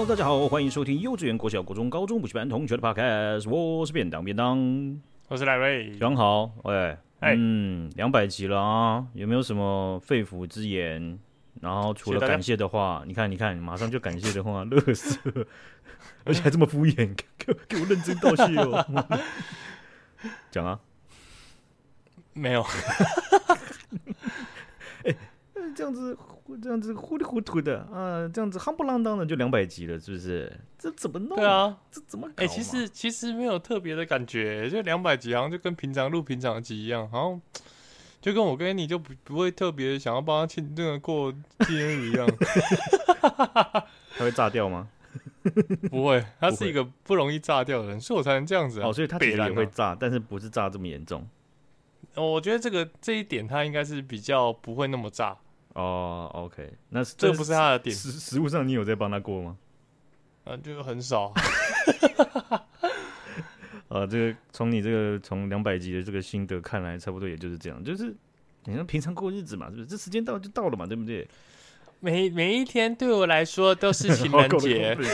Hello，大家好，欢迎收听幼稚园、国小、国中、高中补习班同学的 Podcast，我是便当便当，我是赖瑞，讲好，喂，嗯，两百集了啊，有没有什么肺腑之言？然后除了感谢的话，你看，你看，马上就感谢的话，乐色，而且还这么敷衍，给给我认真道谢哦，讲啊，没有。这样子，这样子糊里糊涂的啊，这样子夯不啷当的就两百集了，是不是？这怎么弄？对啊，这怎么搞？哎、欸，其实其实没有特别的感觉，就两百集好像就跟平常录平常的集一样，好像就跟我跟你就不不会特别想要帮他庆那个过纪念日一样。他会炸掉吗？不会，他是一个不容易炸掉的人，所以我才能这样子、啊。哦，所以他其实也会炸，但是不是炸这么严重。我觉得这个这一点他应该是比较不会那么炸。哦、oh,，OK，那这不是他的点。实实物上，你有在帮他过吗？啊，就很少。啊，这个从你这个从两百集的这个心得看来，差不多也就是这样，就是你像平常过日子嘛，是不是？这时间到就到了嘛，对不对？每每一天对我来说都是情 人节。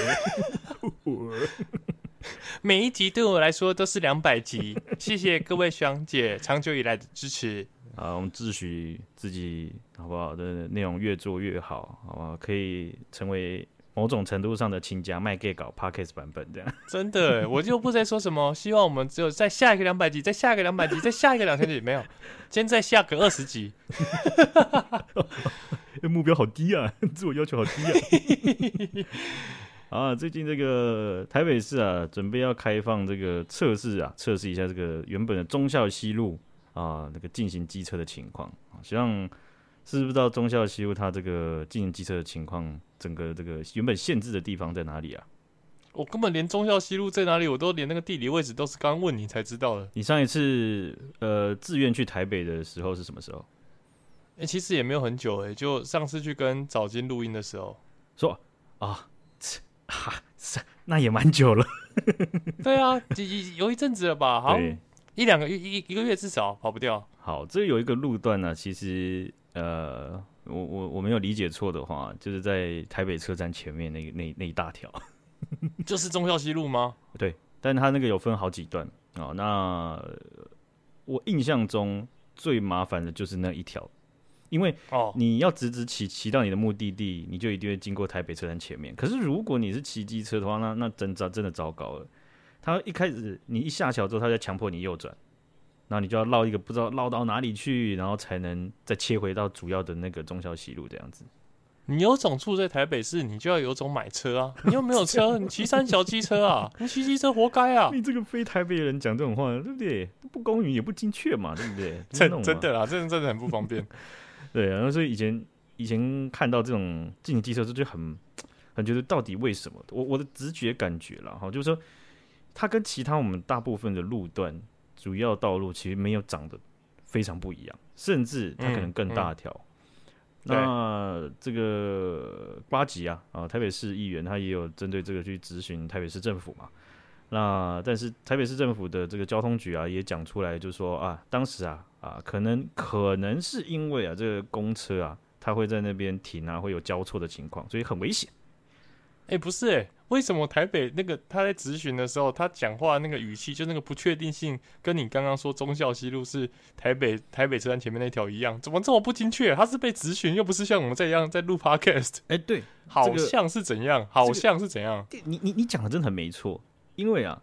每一集对我来说都是两百集。谢谢各位学长姐长久以来的支持。啊，我们自诩自己好不好？的内容越做越好，好不好？可以成为某种程度上的亲家卖给搞 Podcast 版本这样。真的，我就不再说什么。希望我们只有在下一个两百集，再下一个两百集，再下一个两千集，没有，今天再下个二十集。目标好低啊，自我要求好低啊。啊，最近这个台北市啊，准备要开放这个测试啊，测试一下这个原本的忠孝西路。啊，那个进行机车的情况，希望是不知道忠孝西路它这个进行机车的情况，整个这个原本限制的地方在哪里啊？我根本连忠孝西路在哪里，我都连那个地理位置都是刚问你才知道的。你上一次呃自愿去台北的时候是什么时候？哎、欸，其实也没有很久哎、欸，就上次去跟早金录音的时候。说啊，哈，那也蛮久了。对啊，有一阵子了吧？好。一两个月一一个月至少跑不掉。好，这有一个路段呢、啊，其实呃，我我我没有理解错的话，就是在台北车站前面那那那一大条，就是忠孝西路吗？对，但它那个有分好几段啊、哦。那我印象中最麻烦的就是那一条，因为哦，你要直直骑骑到你的目的地，你就一定会经过台北车站前面。可是如果你是骑机车的话，那那真糟真的糟糕了。他一开始，你一下桥之后，他就强迫你右转，然后你就要绕一个不知道绕到哪里去，然后才能再切回到主要的那个中小西路这样子。你有种住在台北市，你就要有种买车啊！你又没有车，你骑三小机车啊？你骑机车活该啊！你这个非台北人讲这种话，对不对？不公允也不精确嘛，对不对？真真的啊，真的真的很不方便。对啊，然后所以以前以前看到这种进机车就就很很觉得到底为什么？我我的直觉感觉了哈，就是说。它跟其他我们大部分的路段主要道路其实没有长得非常不一样，甚至它可能更大条。嗯嗯、那这个呱吉啊啊，台北市议员他也有针对这个去咨询台北市政府嘛。那但是台北市政府的这个交通局啊也讲出来，就说啊，当时啊啊，可能可能是因为啊这个公车啊，它会在那边停啊，会有交错的情况，所以很危险。哎、欸，不是为什么台北那个他在质询的时候，他讲话那个语气，就那个不确定性，跟你刚刚说忠孝西路是台北台北车站前面那条一样，怎么这么不精确？他是被质询，又不是像我们这样在录 podcast。哎、欸，对，好像是怎样？这个、好像是怎样？这个、你你你讲的真的很没错，因为啊，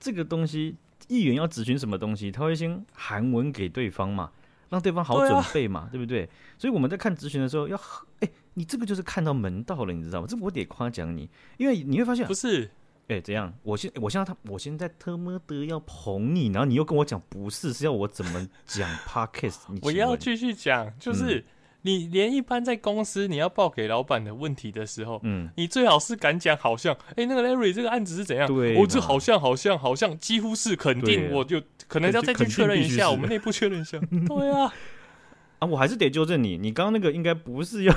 这个东西议员要质询什么东西，他会先韩文给对方嘛。让对方好准备嘛，对，啊、对不对？所以我们在看质询的时候要，要哎，你这个就是看到门道了，你知道吗？这我得夸奖你，因为你会发现不是，哎，怎样？我现我现在他，我现在特么的要捧你，然后你又跟我讲不是，是要我怎么讲 Podcast？我要继续讲，就是。嗯你连一般在公司你要报给老板的问题的时候，嗯，你最好是敢讲，好像，哎、欸，那个 Larry 这个案子是怎样？对，我这好像好像好像几乎是肯定，我就可能要再去确认一下，我们内部确认一下。对啊，啊，我还是得纠正你，你刚刚那个应该不是要，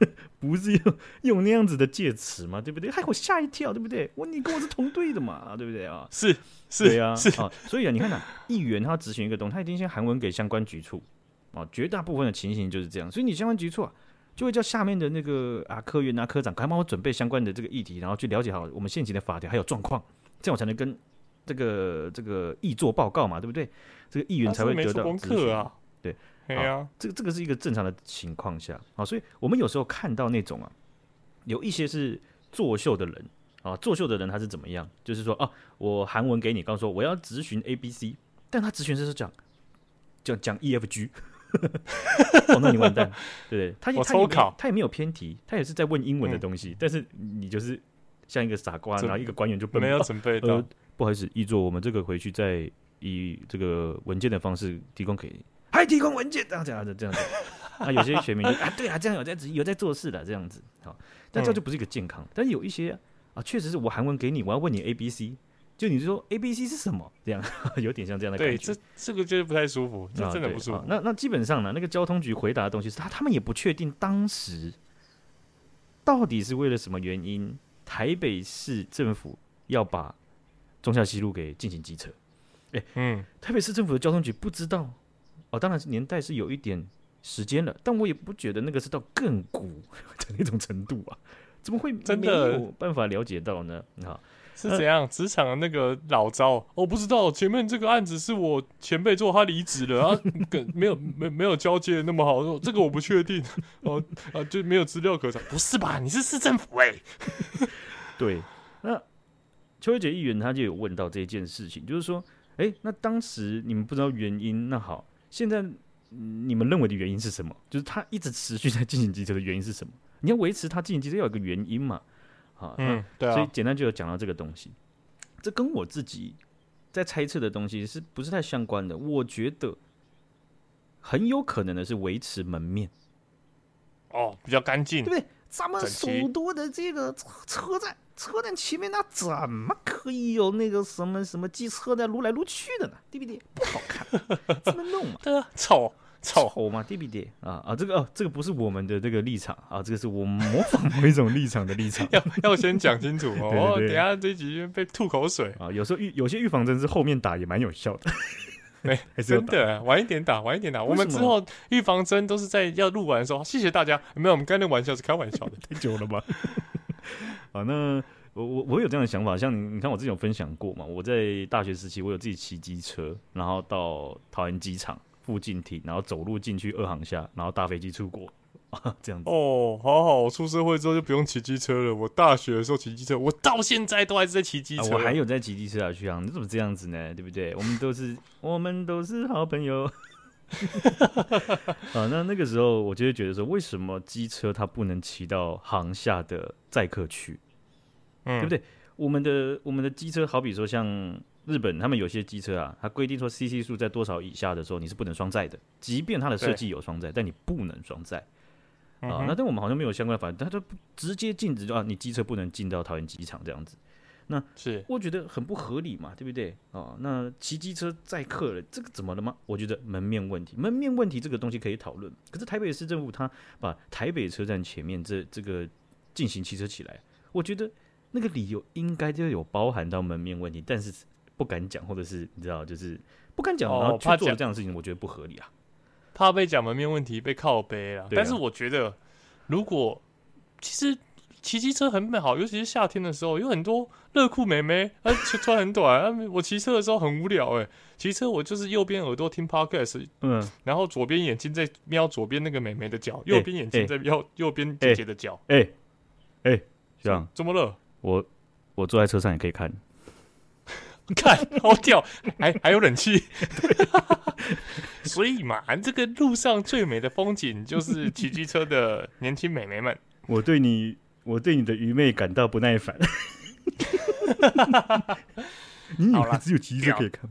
不是用用那样子的介词嘛，对不对？害我吓一跳，对不对？我你跟我是同队的嘛，对不对啊？是是，对啊，是啊，所以啊，你看呐、啊，议员他执行一个东西，他一定先韩文给相关局处。啊，绝大部分的情形就是这样，所以你相关局处啊，就会叫下面的那个啊科员啊科长，赶快帮我准备相关的这个议题，然后去了解好我们现行的法条还有状况，这样我才能跟这个这个议作报告嘛，对不对？这个议员才会得到功课啊。对，对啊，这个这个是一个正常的情况下啊，所以我们有时候看到那种啊，有一些是作秀的人啊，作秀的人他是怎么样？就是说啊，我韩文给你，刚说我要咨询 A B C，但他咨询是讲讲讲 E F G，哦，那你完蛋，对不对？他也他也他也没有偏题，他也是在问英文的东西，嗯、但是你就是像一个傻瓜，然后一个官员就没有准备到、呃，不好意思，议座，我们这个回去再以这个文件的方式提供给你。还提供文件，这样这样子这样子，啊，有些选民就啊，对啊，这样有在有在做事的这样子，好，但这就不是一个健康。嗯、但是有一些啊，确实是我韩文给你，我要问你 A B C，就你就说 A B C 是什么？这样有点像这样的感觉。对，这这个就是不太舒服，这真的不舒服。啊、那那基本上呢，那个交通局回答的东西是他他们也不确定当时到底是为了什么原因，台北市政府要把中孝西路给进行机车。哎，嗯，台北市政府的交通局不知道。哦，当然是年代是有一点时间了，但我也不觉得那个是到亘古的那种程度啊，怎么会真的没有办法了解到呢？啊，是怎样？职场的那个老招，我不知道。前面这个案子是我前辈做，他离职了啊，跟没有没没有交接那么好，这个我不确定。哦啊，就没有资料可查。不是吧？你是市政府哎、欸？对，那邱威杰议员他就有问到这件事情，就是说，哎、欸，那当时你们不知道原因，那好。现在你们认为的原因是什么？就是他一直持续在进行机车的原因是什么？你要维持他进行机车要有个原因嘛？啊，嗯，对啊。所以简单就有讲到这个东西，这跟我自己在猜测的东西是不是太相关的？我觉得很有可能的是维持门面，哦，比较干净，对不对？咱们首都的这个车站，车站前面那怎么可以有那个什么什么机车在撸来撸去的呢？对不对？不好看，这么弄嘛？对啊，丑丑丑嘛，对不对？啊啊，这个哦，这个不是我们的这个立场啊，这个是我们模仿某一种立场的立场。要要先讲清楚 哦，对对对，等下这集被吐口水啊。有时候预有些预防针是后面打也蛮有效的。没，真的晚一点打，晚一点打。我们之后预防针都是在要录完的时候。谢谢大家。没有，我们刚才那玩笑是开玩笑的，太久了吧？好，那我我我有这样的想法，像你，你看我之前有分享过嘛？我在大学时期，我有自己骑机车，然后到桃园机场附近停，然后走路进去二航下，然后搭飞机出国。啊，这样子哦，好好，我出社会之后就不用骑机车了。我大学的时候骑机车，我到现在都还是在骑机车，啊，我还有在骑机车啊，徐阳，你怎么这样子呢？对不对？我们都是，我们都是好朋友。啊，那那个时候我就会觉得说，为什么机车它不能骑到航下的载客区？嗯，对不对？我们的我们的机车，好比说像日本，他们有些机车啊，它规定说 CC 数在多少以下的时候，你是不能双载的，即便它的设计有双载，但你不能双载。啊，那但我们好像没有相关法律，他就直接禁止，就啊，你机车不能进到桃园机场这样子。那是我觉得很不合理嘛，对不对？啊，那骑机车载客了，这个怎么了吗？我觉得门面问题，门面问题这个东西可以讨论。可是台北市政府他把台北车站前面这这个进行骑车起来，我觉得那个理由应该就有包含到门面问题，但是不敢讲，或者是你知道，就是不敢讲，然后去做这样的事情，我觉得不合理啊。怕被讲门面问题被靠背啊，但是我觉得，如果其实骑机车很美好，尤其是夏天的时候，有很多热裤妹妹，啊，穿很短。啊，我骑车的时候很无聊，哎，骑车我就是右边耳朵听 podcast，嗯，然后左边眼睛在瞄左边那个美眉的脚，右边眼睛在瞄右边姐姐的脚，哎，哎，这样。这么热，我我坐在车上也可以看。看，好屌，还还有冷气，所以嘛，这个路上最美的风景就是骑机车的年轻美眉们。我对你，我对你的愚昧感到不耐烦。你以为只有骑车可以看，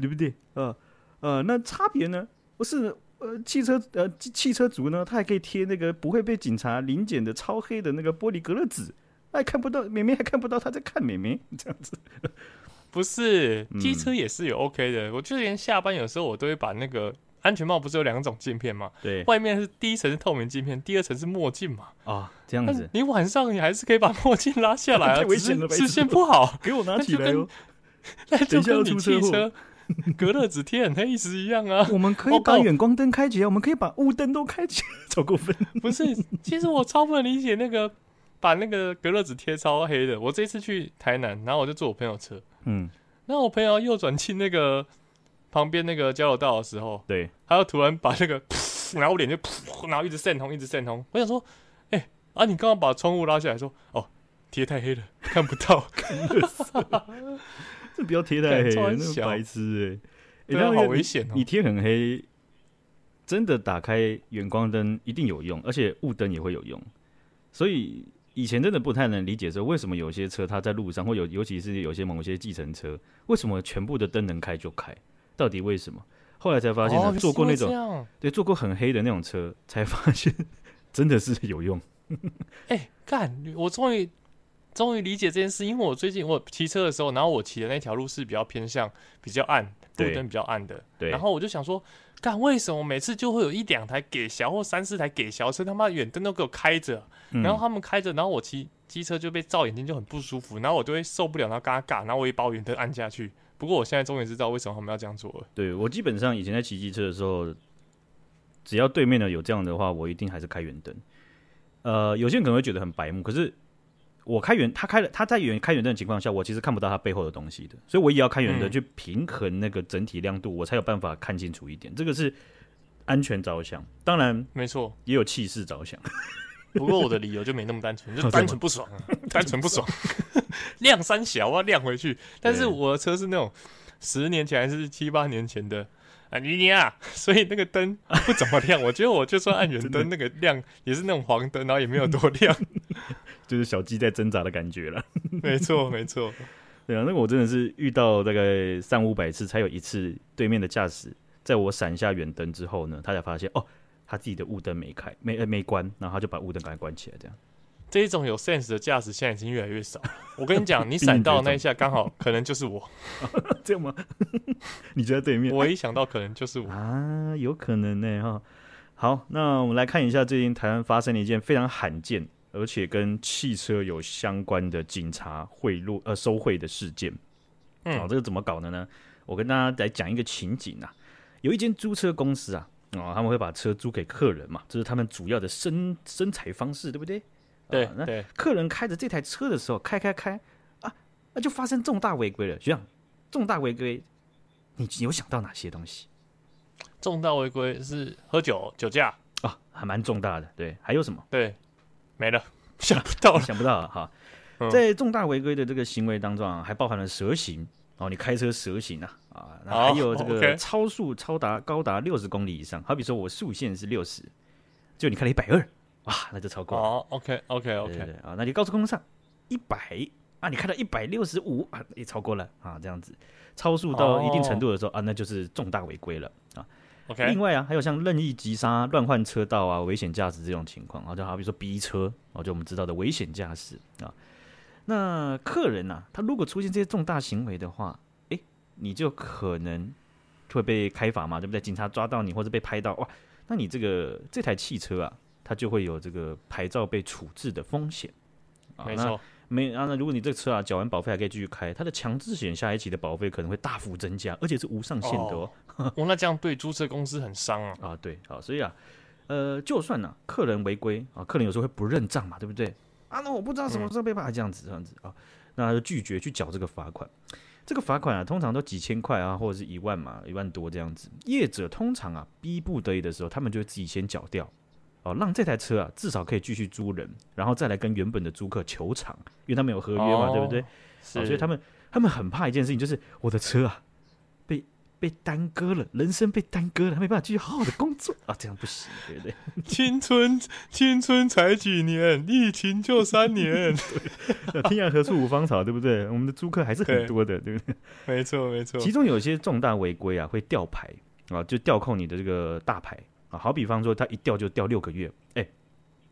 对不对？呃呃，那差别呢？不是呃，汽车呃，汽车族呢，他还可以贴那个不会被警察临检的超黑的那个玻璃隔热纸，还看不到明明，还看不到他在看明明，这样子。不是，机车也是有 OK 的。嗯、我就连下班有时候我都会把那个安全帽，不是有两种镜片吗？对，外面是第一层是透明镜片，第二层是墨镜嘛。啊，这样子。你晚上你还是可以把墨镜拉下来 危险了，视线不好。给我拿起来哟。那就跟你汽车，隔热纸贴很黑时一样啊。我们可以把远光灯开起来，我们可以把雾灯都开起来，超过分。不是，其实我超不能理解那个把那个隔热纸贴超黑的。我这次去台南，然后我就坐我朋友车，嗯，然后我朋友右转进那个旁边那个交流道的时候，对，他又突然把那个，然后我脸就噗，然后一直渗红，一直渗红。我想说，哎、欸，啊，你刚刚把窗户拉下来说，哦。贴太黑了，看不到。这不要贴太黑，那白痴哎、欸！哎、欸，好危险哦！你贴很黑，真的打开远光灯一定有用，而且雾灯也会有用。所以以前真的不太能理解说，为什么有些车它在路上，或有尤其是有些某些计程车，为什么全部的灯能开就开？到底为什么？后来才发现，坐过那种对坐过很黑的那种车，才发现 真的是有用。哎、欸，干！我终于。终于理解这件事，因为我最近我骑车的时候，然后我骑的那条路是比较偏向比较暗，路灯比较暗的。对。然后我就想说，干为什么每次就会有一两台给小或三四台给小车，他妈远灯都给我开着，嗯，然后他们开着，然后我骑机车就被照眼睛就很不舒服，然后我就会受不了，然后嘎嘎，然后我一把远灯按下去。不过我现在终于知道为什么他们要这样做了。对，我基本上以前在骑机车的时候，只要对面的有这样的话，我一定还是开远灯。呃，有些人可能会觉得很白目，可是。我开远，他开了，他在远开远灯的情况下，我其实看不到他背后的东西的，所以我也要开远灯去平衡那个整体亮度，我才有办法看清楚一点。这个是安全着想，当然没错，也有气势着想。不过我的理由就没那么单纯，就单纯不爽啊，单纯不爽，亮三小我要亮回去。但是我的车是那种十年前还是七八年前的。啊，你你啊，所以那个灯不怎么亮。我觉得我就算按远灯，那个亮也是那种黄灯，然后也没有多亮，就是小鸡在挣扎的感觉了。没错，没错。对啊，那个我真的是遇到大概三五百次，才有一次对面的驾驶在我闪下远灯之后呢，他才发现哦，他自己的雾灯没开，没没关，然后他就把雾灯赶快关起来，这样。这一种有 sense 的驾驶现在已经越来越少。我跟你讲，你闪到那一下刚好可能就是我，这样吗？你就在对面。我一想到可能就是我啊，有可能呢哈。好，那我们来看一下最近台湾发生了一件非常罕见而且跟汽车有相关的警察贿赂呃收贿的事件。嗯，这个怎么搞的呢？我跟大家来讲一个情景啊，有一间租车公司啊，哦，他们会把车租给客人嘛，这是他们主要的生生财方式，对不对？对，那客人开着这台车的时候，开开开啊，那就发生重大违规了。学长，重大违规，你有想到哪些东西？重大违规是喝酒、酒驾啊，还蛮重大的。对，还有什么？对，没了，想不到了，想不到了哈。在重大违规的这个行为当中啊，还包含了蛇行哦，你开车蛇行啊啊，那还有这个超速超达高达六十公里以上，好比说我速限是六十，就你开了一百二。哇，那就超过了。哦，OK，OK，OK，对对啊，那你高速公路上一百啊，你开到一百六十五啊，也超过了啊，这样子超速到一定程度的时候、oh. 啊，那就是重大违规了啊。OK，另外啊，还有像任意急刹、乱换车道啊、危险驾驶这种情况啊，就好比说逼车啊，就我们知道的危险驾驶啊。那客人呐、啊，他如果出现这些重大行为的话，哎、欸，你就可能会被开罚嘛，对不对？警察抓到你或者被拍到哇，那你这个这台汽车啊。它就会有这个牌照被处置的风险，没错。没啊，那如果你这个车啊缴完保费还可以继续开，它的强制险下一期的保费可能会大幅增加，而且是无上限的哦。哦，那这样对租车公司很伤啊。啊，对，好，所以啊，呃，就算呢、啊，客人违规啊，客人有时候会不认账嘛，对不对？啊，那我不知道什么时候被罚，这样子，这样子啊，那他就拒绝去缴这个罚款。这个罚款啊，通常都几千块啊，或者是一万嘛，一万多这样子。业者通常啊，逼不得已的时候，他们就会自己先缴掉。哦，让这台车啊至少可以继续租人，然后再来跟原本的租客求偿，因为他们有合约嘛，哦、对不对？是、哦，所以他们他们很怕一件事情，就是我的车啊被被耽搁了，人生被耽搁了，他没办法继续好好的工作啊，这样不行，对不对？青春青春才几年，疫情就三年，天涯何处无芳草，对不对？我们的租客还是很多的，对，对不对？没错没错，其中有一些重大违规啊，会吊牌啊，就吊扣你的这个大牌。啊，好比方说，他一掉就掉六个月，哎、欸，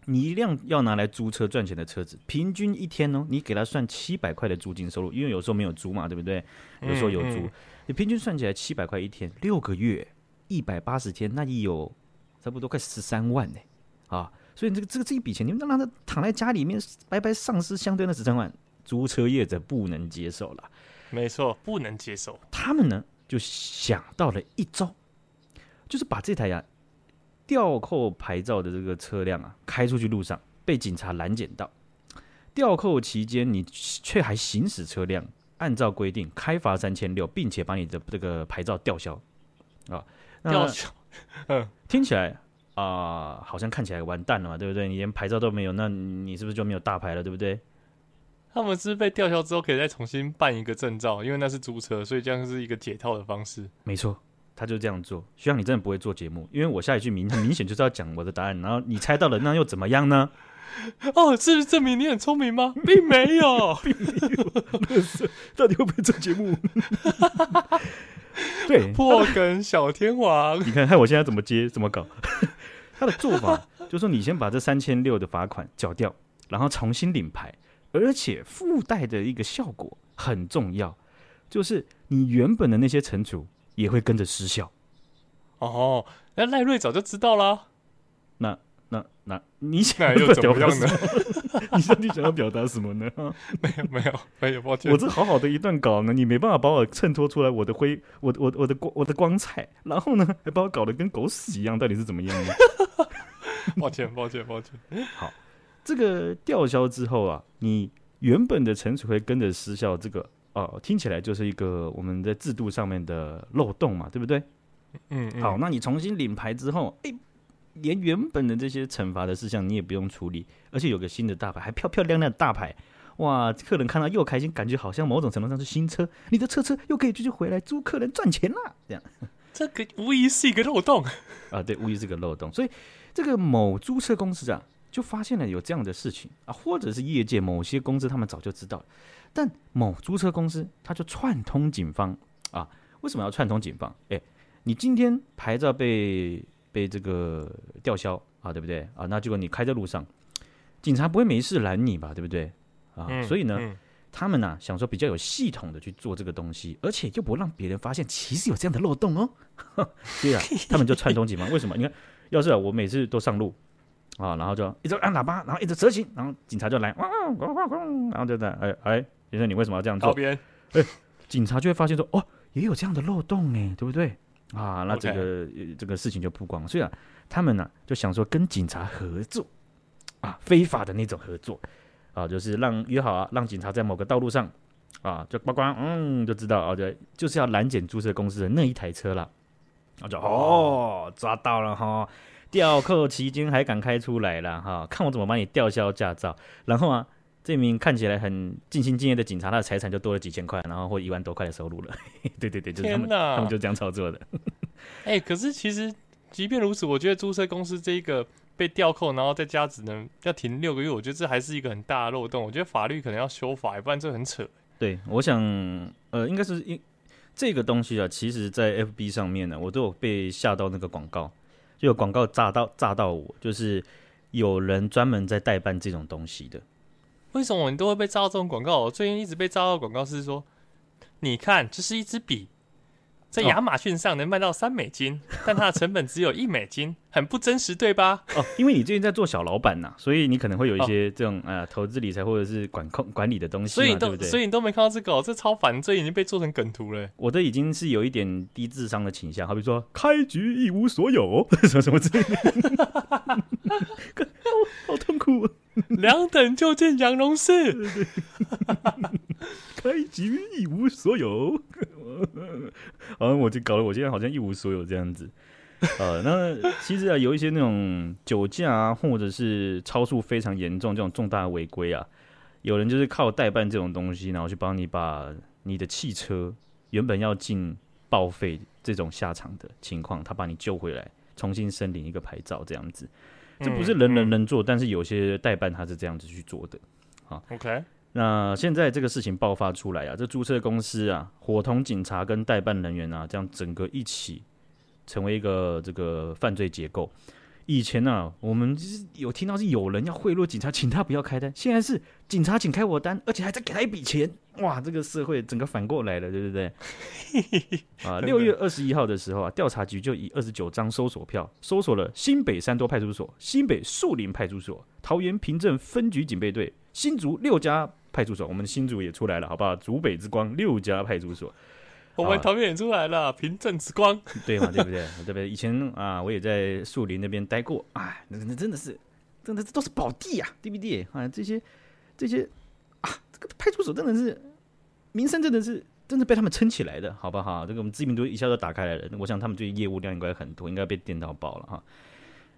你一辆要拿来租车赚钱的车子，平均一天哦，你给他算七百块的租金收入，因为有时候没有租嘛，对不对？有时候有租，嗯嗯、你平均算起来七百块一天，六个月一百八十天，那你有差不多快十三万呢，啊，所以这个这个这一笔钱，你们让他躺在家里面白白丧失相对的十三万，租车业者不能接受了，没错，不能接受。他们呢，就想到了一招，就是把这台呀、啊、吊扣牌照的这个车辆啊开出去路上，被警察拦检到。吊扣期间，你却还行驶车辆，按照规定开罚三千六，并且把你的这个牌照吊销啊！吊销，嗯，听起来啊、呃，好像看起来完蛋了嘛，对不对？你连牌照都没有，那你是不是就没有大牌了，对不对？他们是被吊销之后可以再重新办一个证照，因为那是租车，所以这样是一个解套的方式。没错，他就这样做。希望你真的不会做节目，因为我下一句明很明显就是要讲我的答案，然后你猜到了，那又怎么样呢？哦，是不是证明你很聪明吗？并没有，并没有。到底会不会做节目？对，破梗小天王，你看，看我现在怎么接，怎么搞？他的做法就是说，你先把这三千六的罚款缴掉，然后重新领牌，而且附带的一个效果很重要，就是你原本的那些惩处也会跟着失效。哦，那赖瑞早就知道啦。那。那那你想要怎么样呢？你到底想要表达什么呢？没有没有没有，抱歉。我这好好的一段稿呢，你没办法把我衬托出来我的辉，我我我的光我的光彩，然后呢还把我搞得跟狗屎一样，到底是怎么样呢？抱歉抱歉抱歉。好，这个吊销之后啊，你原本的陈楚辉跟着失效，这个哦、呃，听起来就是一个我们在制度上面的漏洞嘛，对不对？嗯，嗯。好，那你重新领牌之后，哎。连原本的这些惩罚的事项你也不用处理，而且有个新的大牌，还漂漂亮亮的大牌，哇！客人看到又开心，感觉好像某种程度上是新车，你的车车又可以继续回来租客人赚钱啦。这样，这个无疑是一个漏洞 啊，对，无疑是个漏洞。所以这个某租车公司啊，就发现了有这样的事情啊，或者是业界某些公司他们早就知道了，但某租车公司他就串通警方啊，为什么要串通警方？哎，你今天牌照被。被这个吊销啊，对不对啊？那结果你开在路上，警察不会没事拦你吧？对不对啊？嗯、所以呢，嗯、他们呢、啊、想说比较有系统的去做这个东西，而且又不让别人发现，其实有这样的漏洞哦。对啊，他们就串通警方。为什么？你看，要是、啊、我每次都上路啊，然后就一直按喇叭，然后一直直行，然后警察就来，然后就在哎哎，先生你为什么要这样做？边哎，警察就会发现说，哦，也有这样的漏洞哎，对不对？啊，那这个.这个事情就曝光了。所以啊，他们呢、啊、就想说跟警察合作啊，非法的那种合作啊，就是让约好啊，让警察在某个道路上啊，就曝光，嗯，就知道啊，对，就是要拦检注册公司的那一台车了。我就哦，抓到了哈，吊扣期间还敢开出来了哈，看我怎么把你吊销驾照。然后啊。这名看起来很尽心尽业的警察，他的财产就多了几千块，然后或一万多块的收入了。对对对，就是他们，他们就这样操作的。哎、欸，可是其实即便如此，我觉得租车公司这一个被吊扣，然后在家只能要停六个月，我觉得这还是一个很大的漏洞。我觉得法律可能要修法，不然这很扯。对，我想呃，应该是因这个东西啊，其实在 FB 上面呢，我都有被吓到那个广告，就有广告炸到炸到我，就是有人专门在代办这种东西的。为什么你都会被招到这种广告？我最近一直被招到广告是说，你看，这是一支笔，在亚马逊上能卖到三美金，哦、但它的成本只有一美金，很不真实，对吧？哦，因为你最近在做小老板呐，所以你可能会有一些这种、哦、呃投资理财或者是管控管理的东西，所以你都所以你都没看到这个、哦，这超烦，这已经被做成梗图了。我的已经是有一点低智商的倾向，好比说开局一无所有，什么什么之类的，好痛苦。两等就见杨荣世，开局一无所有，好像我就搞得我现在好像一无所有这样子。呃，那其实啊，有一些那种酒驾啊，或者是超速非常严重这种重大违规啊，有人就是靠代办这种东西，然后去帮你把你的汽车原本要进报废这种下场的情况，他把你救回来，重新申领一个牌照这样子。这不是人人能做，但是有些代办他是这样子去做的。好，OK。那现在这个事情爆发出来啊，这注册公司啊，伙同警察跟代办人员啊，这样整个一起成为一个这个犯罪结构。以前呢、啊，我们就是有听到是有人要贿赂警察，请他不要开单。现在是警察请开我单，而且还在给他一笔钱。哇，这个社会整个反过来了，对不对？啊，六月二十一号的时候啊，调查局就以二十九张搜索票，搜索了新北三多派出所、新北树林派出所、桃园平镇分局警备队、新竹六家派出所。我们新竹也出来了，好不好？竹北之光六家派出所我们桃园也出来了，凭证之光，对嘛？对不对？对不对？以前啊，我也在树林那边待过，哎，那那真的是，真的这都是宝地啊，对不对？啊，这些这些啊，这个派出所真的是名声真的是真的被他们撑起来的，好不好？这个我们知名度一下就打开来了，我想他们这些业务量应该很多，应该被电到爆了哈。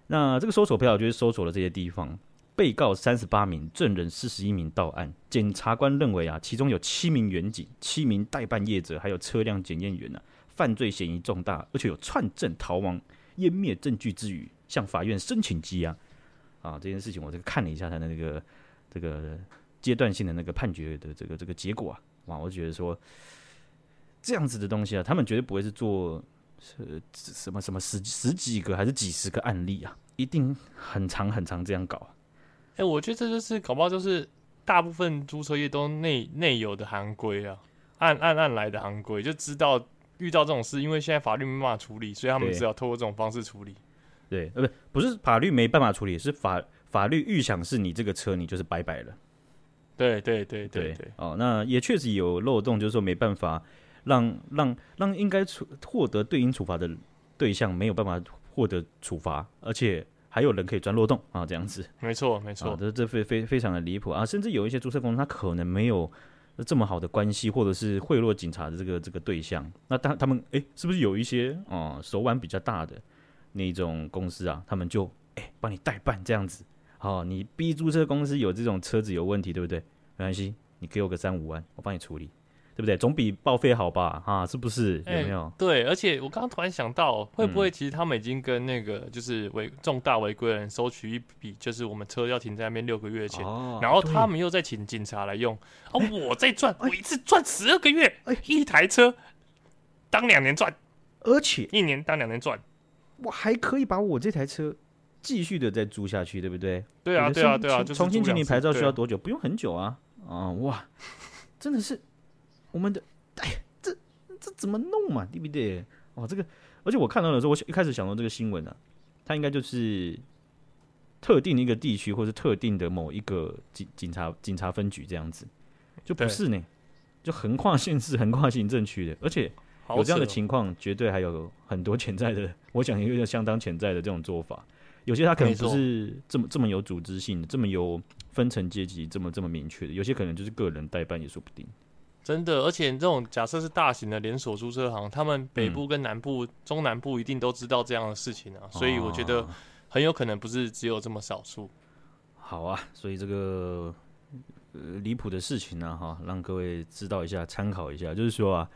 那这个搜索票就是搜索了这些地方。被告三十八名，证人四十一名到案。检察官认为啊，其中有七名员警、七名代办业者，还有车辆检验员呢、犯罪嫌疑重大，而且有串证逃亡、湮灭证据之余，向法院申请羁押。啊，这件事情我这个看了一下他的那个这个阶段性的那个判决的这个这个结果啊，哇，我觉得说这样子的东西啊，他们绝对不会是做是什么什么十十几个还是几十个案例啊，一定很长很长这样搞。哎、欸，我觉得这就是搞不好就是大部分租车业都内内有的行规啊，按按按来的行规，就知道遇到这种事，因为现在法律没办法处理，所以他们只要透过这种方式处理。对，呃，不，不是法律没办法处理，是法法律预想是你这个车，你就是拜拜了。对对对对对，对。哦，那也确实有漏洞，就是说没办法让让让应该处获得对应处罚的对象没有办法获得处罚，而且。还有人可以钻漏洞啊，这样子，没错没错，这这非非非常的离谱啊！甚至有一些租车公司，他可能没有这么好的关系，或者是贿赂警察的这个这个对象。那他他们哎，是不是有一些哦、嗯、手腕比较大的那种公司啊？他们就哎帮你代办这样子，好，你逼租车公司有这种车子有问题，对不对？没关系，你给我个三五万，我帮你处理。对不对？总比报废好吧？哈，是不是？有没有？欸、对，而且我刚刚突然想到，会不会其实他们已经跟那个就是违重大违规的人收取一笔，就是我们车要停在那边六个月的钱，哦、然后他们又再请警察来用，啊，我再赚，我一次赚十二个月，哎，一台车当两年赚，而且一年当两年赚，我还可以把我这台车继续的再租下去，对不对？对啊，对啊，对啊，重新请你牌照需要多久？不用很久啊，啊，哇，真的是。我们的哎，这这怎么弄嘛？对不对？哦，这个，而且我看到的时候，我一开始想到这个新闻啊，它应该就是特定的一个地区，或是特定的某一个警警察警察分局这样子，就不是呢，就横跨县市、横跨行政区的，而且有这样的情况，绝对还有很多潜在的，我想一个相当潜在的这种做法，有些他可能不是这么这么有组织性的，这么有分层阶级，这么这么明确的，有些可能就是个人代办也说不定。真的，而且这种假设是大型的连锁租车行，他们北部跟南部、嗯、中南部一定都知道这样的事情啊，所以我觉得很有可能不是只有这么少数。好啊，所以这个呃离谱的事情呢、啊，哈，让各位知道一下，参考一下，就是说啊，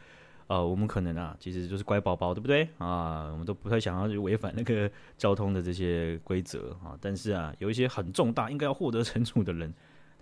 呃，我们可能啊，其实就是乖宝宝，对不对啊？我们都不太想要去违反那个交通的这些规则啊，但是啊，有一些很重大应该要获得惩处的人。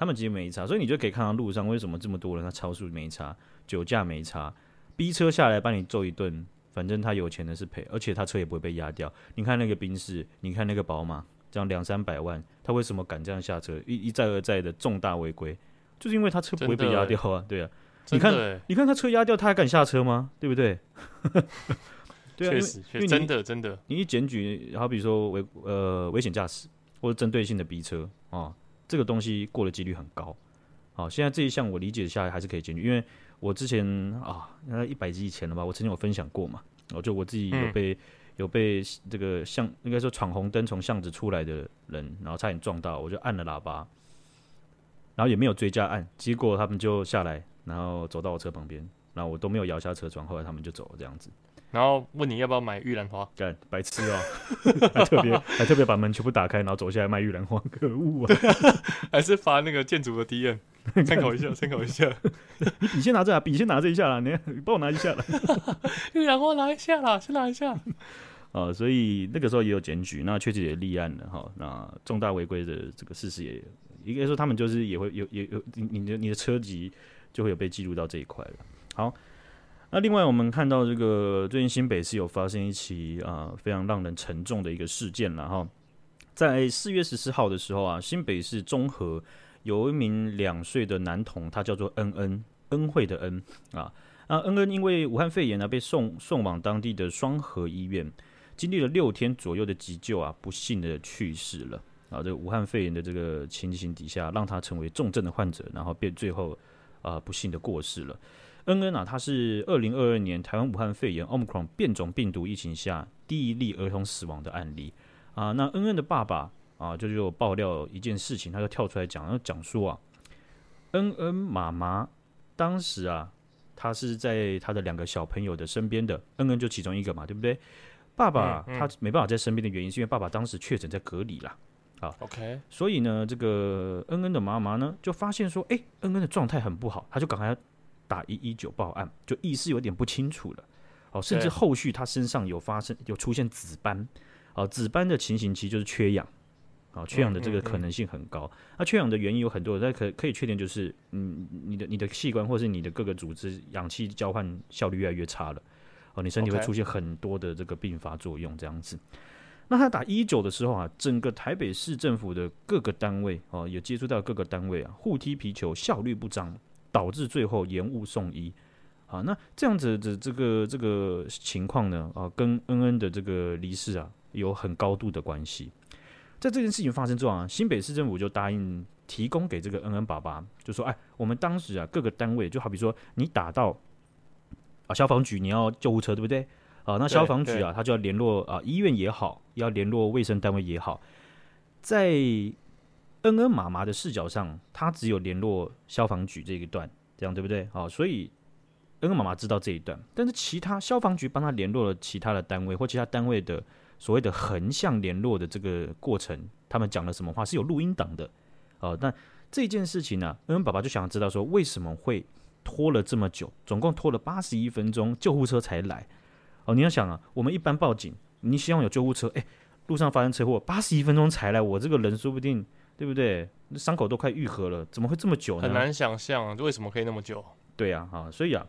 他们其实没差，所以你就可以看到路上为什么这么多人他超速没差，酒驾没差，逼车下来把你揍一顿，反正他有钱的是赔，而且他车也不会被压掉。你看那个宾士，你看那个宝马，这样两三百万，他为什么敢这样下车？一一再而再的重大违规，就是因为他车不会被压掉啊。对啊，你看你看他车压掉，他还敢下车吗？对不对？对啊，确实，因为真的真的，你一检举，好比说违呃危险驾驶或者针对性的逼车啊。这个东西过的几率很高，好，现在这一项我理解下来还是可以进去，因为我之前啊，那一百集以前了吧，我曾经有分享过嘛，我就我自己有被、嗯、有被这个巷应该说闯红灯从巷子出来的人，然后差点撞到，我就按了喇叭，然后也没有追加按，结果他们就下来，然后走到我车旁边，然后我都没有摇下车窗，后来他们就走了这样子。然后问你要不要买玉兰花？干白痴哦、喔，还特别还特别把门全部打开，然后走下来卖玉兰花，可恶啊！还是发那个建筑的 DM，参考一下，参考一下。你笔先拿着啊，笔先拿着一下啦，你你帮我拿一下啦。玉兰花拿一下啦，先拿一下。哦，所以那个时候也有检举，那确实也立案了哈。那重大违规的这个事实也应该说他们就是也会有有有你你的你的车籍就会有被记录到这一块了。好。那另外，我们看到这个最近新北市有发生一起啊非常让人沉重的一个事件了哈，在四月十四号的时候啊，新北市中和有一名两岁的男童，他叫做恩恩，恩惠的恩啊，那恩恩因为武汉肺炎呢被送送往当地的双和医院，经历了六天左右的急救啊，不幸的去世了啊。这个武汉肺炎的这个情形底下，让他成为重症的患者，然后变最后啊不幸的过世了。恩恩啊，他是二零二二年台湾武汉肺炎 Omicron 变种病毒疫情下第一例儿童死亡的案例啊。那恩恩的爸爸啊，就有爆料一件事情，他就跳出来讲，要讲说啊，恩恩妈妈当时啊，他是在他的两个小朋友的身边的，恩恩就其中一个嘛，对不对？爸爸他没办法在身边的原因，是因为爸爸当时确诊在隔离啦。啊，OK，所以呢，这个恩恩的妈妈呢，就发现说，哎，恩恩的状态很不好，他就赶快打一一九报案，就意识有点不清楚了。哦，甚至后续他身上有发生有出现紫斑，哦，紫斑的情形其实就是缺氧，啊，缺氧的这个可能性很高。那缺氧的原因有很多，但可可以确定就是，嗯，你的你的器官或是你的各个组织氧气交换效率越来越差了，哦，你身体会出现很多的这个并发作用，这样子。那他打一一九的时候啊，整个台北市政府的各个单位哦，也接触到各个单位啊，互踢皮球，效率不彰，导致最后延误送医。啊，那这样子的这个这个情况呢，啊，跟恩恩的这个离世啊，有很高度的关系。在这件事情发生之后啊，新北市政府就答应提供给这个恩恩爸爸，就说，哎，我们当时啊，各个单位就好比说，你打到啊消防局，你要救护车，对不对？啊，那消防局啊，他就要联络啊医院也好，要联络卫生单位也好，在恩恩妈妈的视角上，他只有联络消防局这一段，这样对不对？好，所以恩恩妈妈知道这一段，但是其他消防局帮他联络了其他的单位或其他单位的所谓的横向联络的这个过程，他们讲了什么话是有录音档的。哦，那这件事情呢，恩恩爸爸就想要知道说为什么会拖了这么久，总共拖了八十一分钟，救护车才来。哦，你要想啊，我们一般报警，你希望有救护车，哎，路上发生车祸，八十一分钟才来，我这个人说不定，对不对？伤口都快愈合了，怎么会这么久呢？很难想象，为什么可以那么久？对呀，啊，所以啊，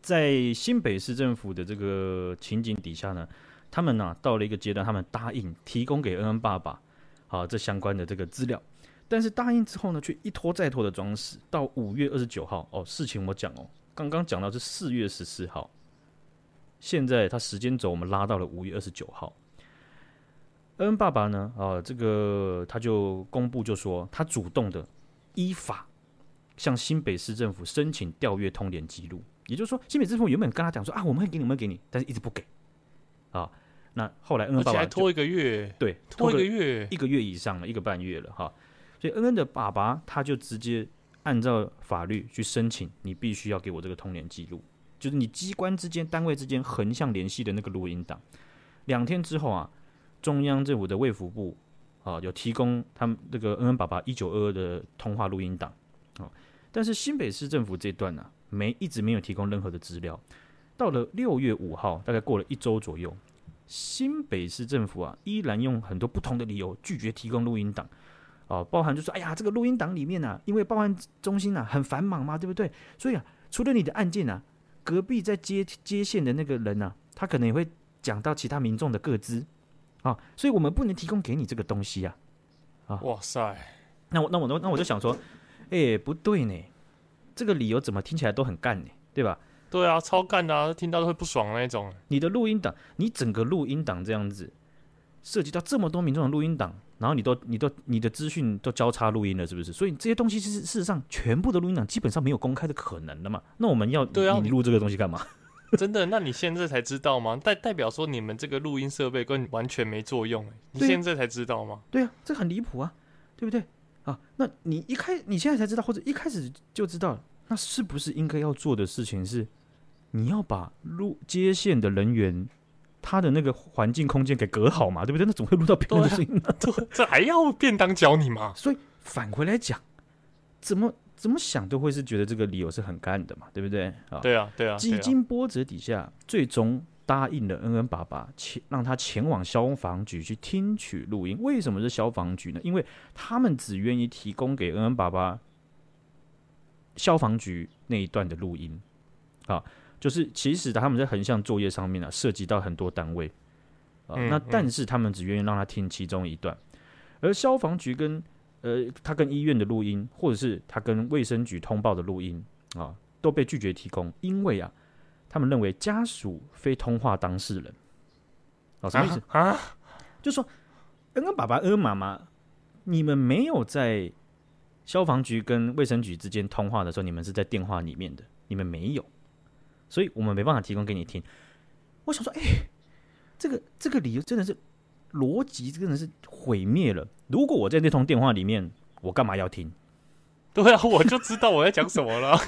在新北市政府的这个情景底下呢，他们呢，啊，到了一个阶段，他们答应提供给恩恩爸爸，啊，这相关的这个资料，但是答应之后呢，却一拖再拖的装死，到五月二十九号，哦，事情我讲哦，刚刚讲到是四月十四号。现在他时间轴我们拉到了五月二十九号，恩恩爸爸呢啊，这个他就公布就说他主动的依法向新北市政府申请调阅通联记录，也就是说新北市政府原本跟他讲说啊，我们会给你们给你，但是一直不给啊。那后来恩恩爸爸还拖一个月，对，拖一个月，一个月以上了，一个半月了哈。所以恩恩的爸爸他就直接按照法律去申请，你必须要给我这个通联记录。就是你机关之间、单位之间横向联系的那个录音档。两天之后啊，中央政府的卫福部啊有提供他们这个恩恩爸爸一九二二的通话录音档啊，但是新北市政府这段呢、啊，没一直没有提供任何的资料。到了六月五号，大概过了一周左右，新北市政府啊依然用很多不同的理由拒绝提供录音档啊，包含就说哎呀，这个录音档里面啊，因为报案中心啊很繁忙嘛，对不对？所以啊，除了你的案件啊。隔壁在接接线的那个人呢、啊，他可能也会讲到其他民众的个资啊，所以我们不能提供给你这个东西呀、啊。啊，哇塞，那我那我那我就想说，哎、欸，不对呢，这个理由怎么听起来都很干呢？对吧？对啊，超干的、啊，听到都会不爽那种。你的录音档，你整个录音档这样子，涉及到这么多民众的录音档。然后你都你都你的资讯都交叉录音了，是不是？所以这些东西其实事实上全部的录音档基本上没有公开的可能的嘛。那我们要对啊，你录这个东西干嘛？真的？那你现在才知道吗？代代表说你们这个录音设备跟完全没作用？你现在才知道吗？对啊，这很离谱啊，对不对？啊，那你一开你现在才知道，或者一开始就知道，那是不是应该要做的事情是，你要把录接线的人员。他的那个环境空间给隔好嘛，对不对？那总会录到别人的声音 这还要便当教你吗？所以返回来讲，怎么怎么想都会是觉得这个理由是很干的嘛，对不对？啊，对啊，对啊。几经波折底下，最终答应了恩恩爸爸前让他前往消防局去听取录音。为什么是消防局呢？因为他们只愿意提供给恩恩爸爸消防局那一段的录音啊。就是其实他们在横向作业上面呢、啊，涉及到很多单位啊，那但是他们只愿意让他听其中一段，而消防局跟呃他跟医院的录音，或者是他跟卫生局通报的录音啊，都被拒绝提供，因为啊，他们认为家属非通话当事人。哦，什么意思啊？啊就说恩恩爸爸、恩恩妈妈，你们没有在消防局跟卫生局之间通话的时候，你们是在电话里面的，你们没有，所以我们没办法提供给你听。我想说，哎、欸，这个这个理由真的是逻辑真的是毁灭了。如果我在那通电话里面，我干嘛要听？对啊，我就知道我在讲什么了。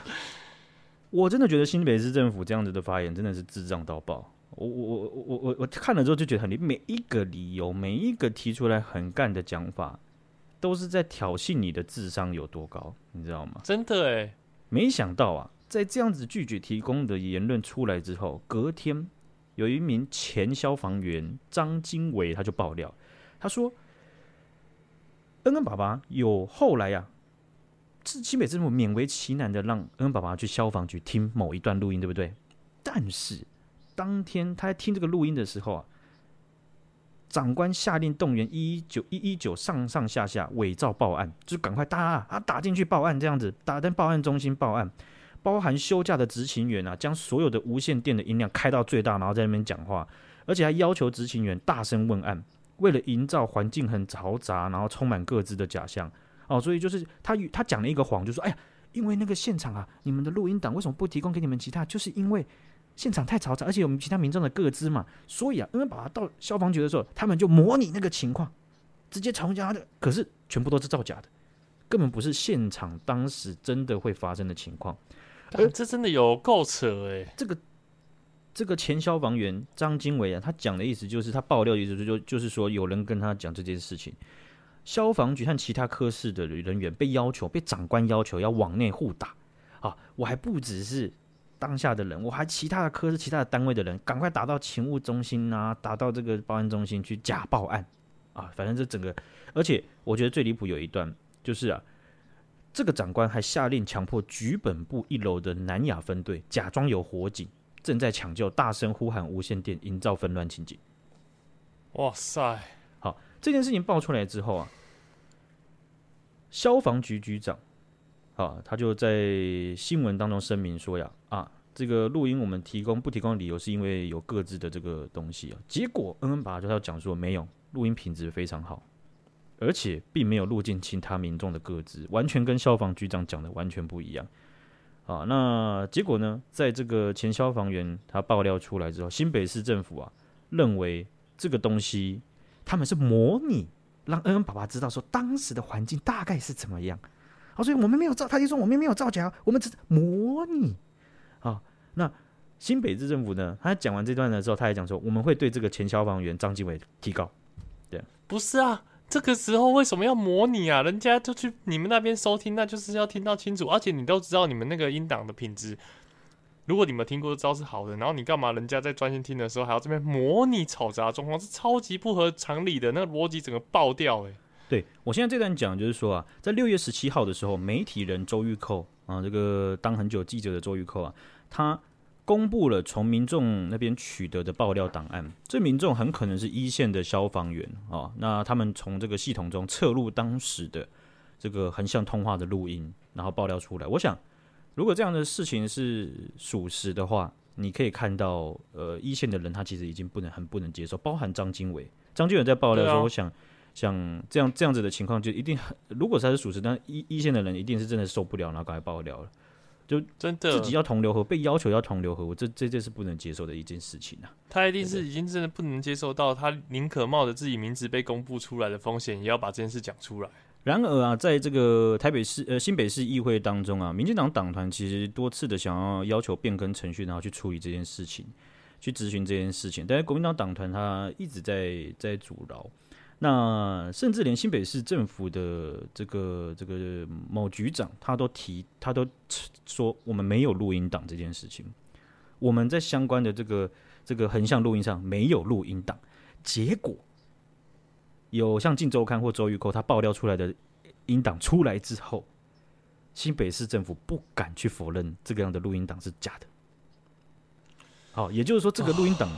我真的觉得新北市政府这样子的发言真的是智障到爆。我我我我我我看了之后就觉得很离，每一个理由，每一个提出来很干的讲法，都是在挑衅你的智商有多高，你知道吗？真的哎，没想到啊，在这样子拒绝提供的言论出来之后，隔天有一名前消防员张经纬他就爆料，他说。恩恩爸爸有后来呀、啊，是新北政府勉为其难的让恩恩爸爸去消防局听某一段录音，对不对？但是当天他在听这个录音的时候啊，长官下令动员一一九一一九上上下下伪造报案，就是赶快打啊，打进去报案，这样子打在报案中心报案，包含休假的执勤员啊，将所有的无线电的音量开到最大，然后在那边讲话，而且还要求执勤员大声问案。为了营造环境很嘈杂，然后充满各自的假象，哦，所以就是他他讲了一个谎，就说：“哎呀，因为那个现场啊，你们的录音档为什么不提供给你们其他？就是因为现场太嘈杂，而且有其他民众的个资嘛。所以啊，因为把他到消防局的时候，他们就模拟那个情况，直接重讲的，可是全部都是造假的，根本不是现场当时真的会发生的情况。而这真的有够扯诶，这个。”这个前消防员张经纬啊，他讲的意思就是他爆料的意思就就是说有人跟他讲这件事情，消防局和其他科室的人员被要求被长官要求要往内互打啊，我还不只是当下的人，我还其他的科室、其他的单位的人，赶快打到勤务中心啊，打到这个报案中心去假报案啊，反正这整个，而且我觉得最离谱有一段就是啊，这个长官还下令强迫局本部一楼的南亚分队假装有火警。正在抢救，大声呼喊无线电，营造纷乱情景。哇塞！好，这件事情爆出来之后啊，消防局局长啊，他就在新闻当中声明说呀，啊，这个录音我们提供不提供理由是因为有各自的这个东西啊。结果恩恩爸就要讲说，没有，录音品质非常好，而且并没有录进其他民众的个资，完全跟消防局长讲的完全不一样。啊，那结果呢？在这个前消防员他爆料出来之后，新北市政府啊认为这个东西他们是模拟，让恩恩爸爸知道说当时的环境大概是怎么样。好，所以我们没有造，他就说我们没有造假，我们只是模拟。啊，那新北市政府呢？他讲完这段的时候，他还讲说我们会对这个前消防员张继伟提告。对，不是啊。这个时候为什么要模拟啊？人家就去你们那边收听，那就是要听到清楚，而且你都知道你们那个音档的品质。如果你们听过，知道是好的，然后你干嘛？人家在专心听的时候还要这边模拟嘈杂状况，是超级不合常理的，那个逻辑整个爆掉哎。对，我现在这段讲就是说啊，在六月十七号的时候，媒体人周玉蔻啊，这个当很久记者的周玉蔻啊，他。公布了从民众那边取得的爆料档案，这民众很可能是一线的消防员啊。那他们从这个系统中测录当时的这个横向通话的录音，然后爆料出来。我想，如果这样的事情是属实的话，你可以看到，呃，一线的人他其实已经不能很不能接受，包含张经纬。张经纬在爆料说，我想像这样这样子的情况，就一定很，如果他是属实，但一一线的人一定是真的受不了，然后赶快爆料了。就真的自己要同流合，被要求要同流合污，我这这这是不能接受的一件事情啊！他一定是已经真的不能接受到，他宁可冒着自己名字被公布出来的风险，也要把这件事讲出来。然而啊，在这个台北市呃新北市议会当中啊，民进党党团其实多次的想要要求变更程序，然后去处理这件事情，去质询这件事情，但是国民党党团他一直在在阻挠。那甚至连新北市政府的这个这个某局长，他都提，他都说我们没有录音档这件事情，我们在相关的这个这个横向录音上没有录音档。结果有像《镜周刊》或周玉蔻他爆料出来的音档出来之后，新北市政府不敢去否认这个样的录音档是假的。好，也就是说，这个录音档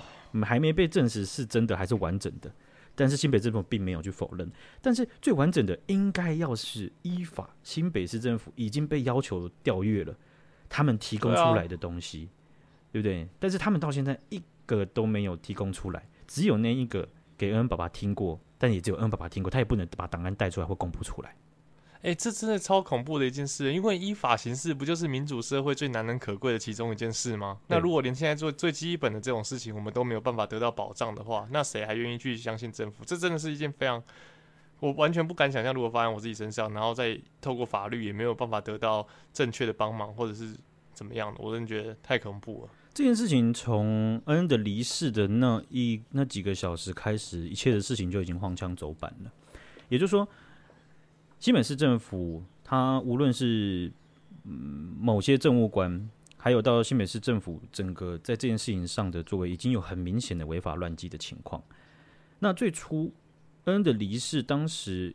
还没被证实是真的还是完整的。但是新北政府并没有去否认，但是最完整的应该要是依法，新北市政府已经被要求调阅了，他们提供出来的东西，对啊，对不对？但是他们到现在一个都没有提供出来，只有那一个给恩恩爸爸听过，但也只有恩恩爸爸听过，他也不能把档案带出来或公布出来。哎、欸，这真的超恐怖的一件事，因为依法行事不就是民主社会最难能可贵的其中一件事吗？那如果连现在做最基本的这种事情，我们都没有办法得到保障的话，那谁还愿意去相信政府？这真的是一件非常，我完全不敢想象，如果发生我自己身上，然后再透过法律也没有办法得到正确的帮忙，或者是怎么样的，我真的觉得太恐怖了。这件事情从恩恩的离世的那一那几个小时开始，一切的事情就已经荒腔走板了，也就是说。新北市政府，他无论是嗯某些政务官，还有到新北市政府整个在这件事情上的作为，已经有很明显的违法乱纪的情况。那最初恩恩的离世，当时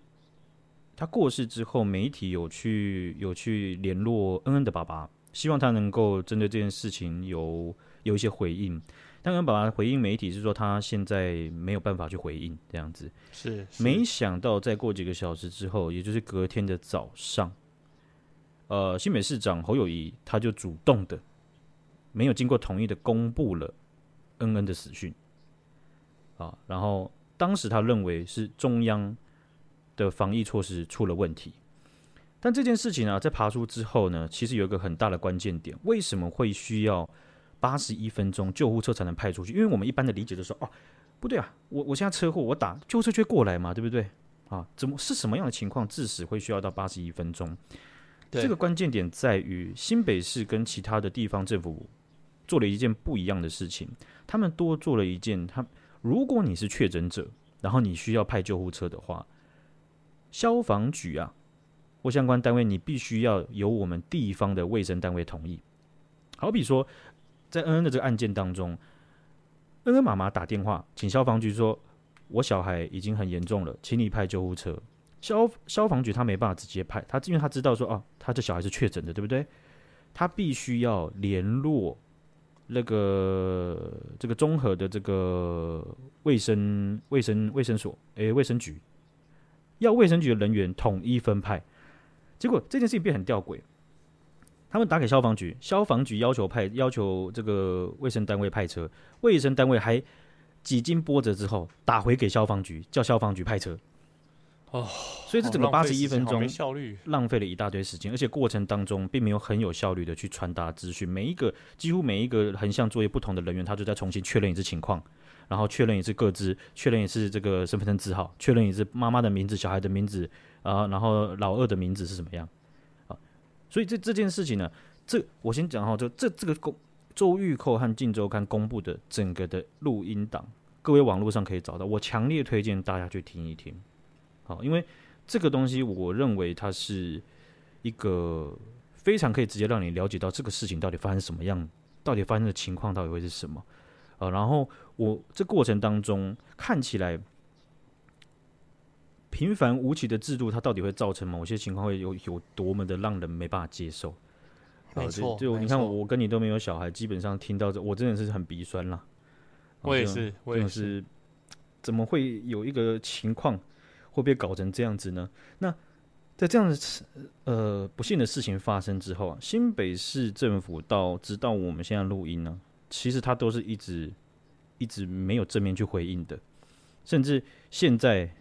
他过世之后，媒体有去有去联络恩恩的爸爸，希望他能够针对这件事情有有一些回应。刚刚爸爸回应媒体是说，他现在没有办法去回应这样子。是，是，没想到再过几个小时之后，也就是隔天的早上，呃，新北市长侯友谊他就主动的，没有经过同意的公布了恩恩的死讯。啊，然后当时他认为是中央的防疫措施出了问题，但这件事情呢、啊，在爬出之后呢，其实有一个很大的关键点，为什么会需要？八十一分钟救护车才能派出去，因为我们一般的理解就是说，哦，不对啊，我我现在车祸，我打救护车就会过来嘛，对不对？啊，怎么是什么样的情况致使会需要到八十一分钟？这个关键点在于新北市跟其他的地方政府做了一件不一样的事情，他们多做了一件，他如果你是确诊者，然后你需要派救护车的话，消防局啊或相关单位，你必须要由我们地方的卫生单位同意，好比说。在恩恩的这个案件当中，恩恩妈妈打电话请消防局说：“我小孩已经很严重了，请你派救护车。”消消防局他没办法直接派，他因为他知道说：“哦，他这小孩是确诊的，对不对？”他必须要联络那个这个综合的这个卫生卫生卫生所，诶，卫生局要卫生局的人员统一分派。结果这件事情变很吊诡。他们打给消防局，消防局要求派要求这个卫生单位派车，卫生单位还几经波折之后打回给消防局，叫消防局派车。哦，所以这整个八十一分钟浪费了一大堆时间，而且过程当中并没有很有效率的去传达资讯。每一个几乎每一个横向作业不同的人员，他就在重新确认一次情况，然后确认一次各自，确认一次这个身份证字号，确认一次妈妈的名字、小孩的名字啊，然后老二的名字是什么样。所以这这件事情呢，这我先讲哈，就这这个公周玉蔻和镜周刊公布的整个的录音档，各位网络上可以找到，我强烈推荐大家去听一听。好，因为这个东西，我认为它是一个非常可以直接让你了解到这个事情到底发生什么样，到底发生的情况到底会是什么啊。然后我这过程当中看起来。平凡无奇的制度，它到底会造成某些情况会有有多么的让人没办法接受？没错，就你看，我跟你都没有小孩，基本上听到这，我真的是很鼻酸啦。我也是，我也是。怎么会有一个情况会被搞成这样子呢？那在这样子呃不幸的事情发生之后啊，新北市政府到直到我们现在录音呢，其实他都是一直一直没有正面去回应的，甚至现在。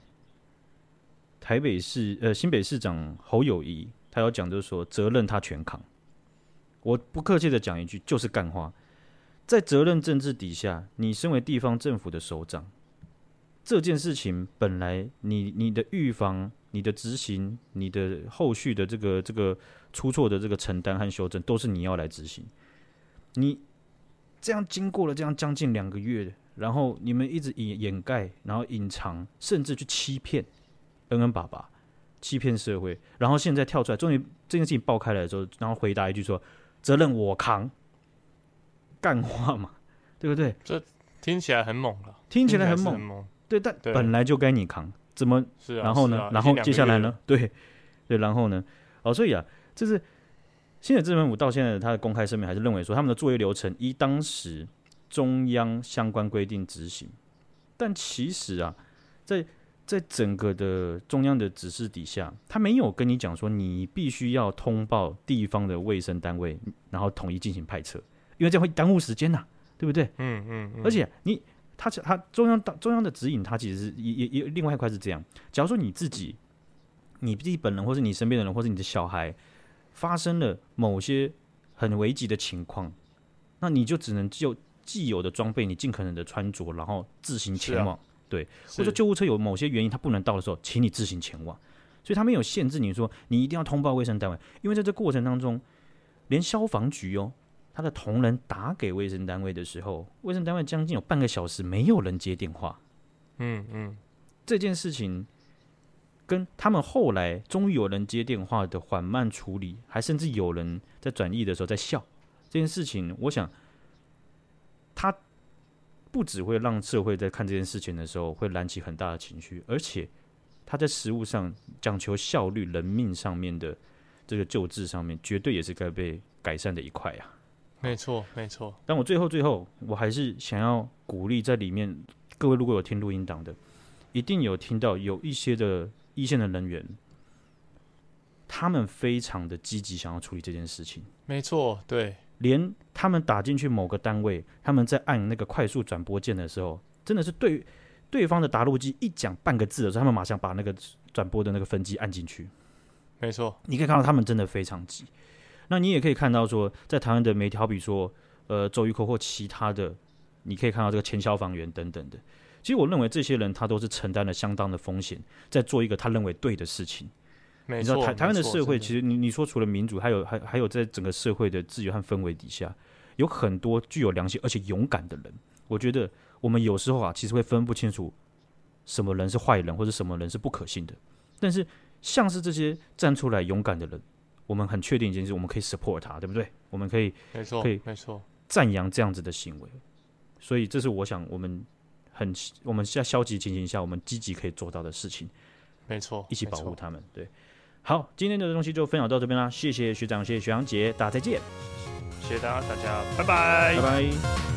台北市呃新北市长侯友宜，他要讲就是说责任他全扛。我不客气的讲一句，就是干话。在责任政治底下，你身为地方政府的首长，这件事情本来你你的预防、你的执行、你的后续的这个这个出错的这个承担和修正，都是你要来执行。你这样经过了这样将近两个月，然后你们一直掩掩盖，然后隐藏，甚至去欺骗。恩恩爸爸欺骗社会，然后现在跳出来，终于这件事情爆开来之后，然后回答一句说：“责任我扛。”干话嘛，对不对？这听起来很猛了，听起来很猛，很猛对，但本来就该你扛，怎么？是啊，然后呢？啊、然后接下来呢？对对，然后呢？哦，所以啊，这是新北市政府到现在他的公开声明还是认为说，他们的作业流程依当时中央相关规定执行，但其实啊，在在整个的中央的指示底下，他没有跟你讲说你必须要通报地方的卫生单位，然后统一进行派车，因为这样会耽误时间呐，对不对？嗯嗯。嗯，而且你他他中央中央的指引，他其实是也也也另外一块是这样。假如说你自己你自己本人，或是你身边的人，或是你的小孩，发生了某些很危急的情况，那你就只能就既有的装备，你尽可能的穿着，然后自行前往。啊、对，或者救护车有某些原因它不能到的时候，请你自行前往。所以他没有限制你说你一定要通报卫生单位，因为在这过程当中，连消防局哦，他的同仁打给卫生单位的时候，卫生单位将近有半个小时没有人接电话。嗯嗯，这件事情跟他们后来终于有人接电话的缓慢处理，还甚至有人在转译的时候在笑，这件事情，我想他不只会让社会在看这件事情的时候会燃起很大的情绪，而且。他在实物上讲求效率、人命上面的这个救治上面，绝对也是该被改善的一块啊。没错，没错。但我最后最后，我还是想要鼓励在里面各位，如果有听录音档的，一定有听到有一些的一线的人员，他们非常的积极，想要处理这件事情。没错，对，连他们打进去某个单位，他们在按那个快速转播键的时候，真的是对。对方的答录机一讲半个字的时候，他们马上把那个转播的那个分机按进去。没错，你可以看到他们真的非常急。那你也可以看到说，在台湾的媒体，好比说，呃，周玉蔻或其他的，你可以看到这个前消防员等等的。其实我认为这些人他都是承担了相当的风险，在做一个他认为对的事情。你知道台台湾的社会，其实你你说除了民主，还有还还有在整个社会的自由和氛围底下，有很多具有良心而且勇敢的人。我觉得。我们有时候啊，其实会分不清楚什么人是坏人，或者什么人是不可信的。但是，像是这些站出来勇敢的人，我们很确定一件事，我们可以 support 他，对不对？我们可以，没错，可以，没错，赞扬这样子的行为。所以，这是我想我们很我们在消极情形下，我们积极可以做到的事情。没错，一起保护他们。对，好，今天的东西就分享到这边啦。谢谢学长，谢谢学长姐，大家再见。谢谢大家，大家拜拜，拜拜。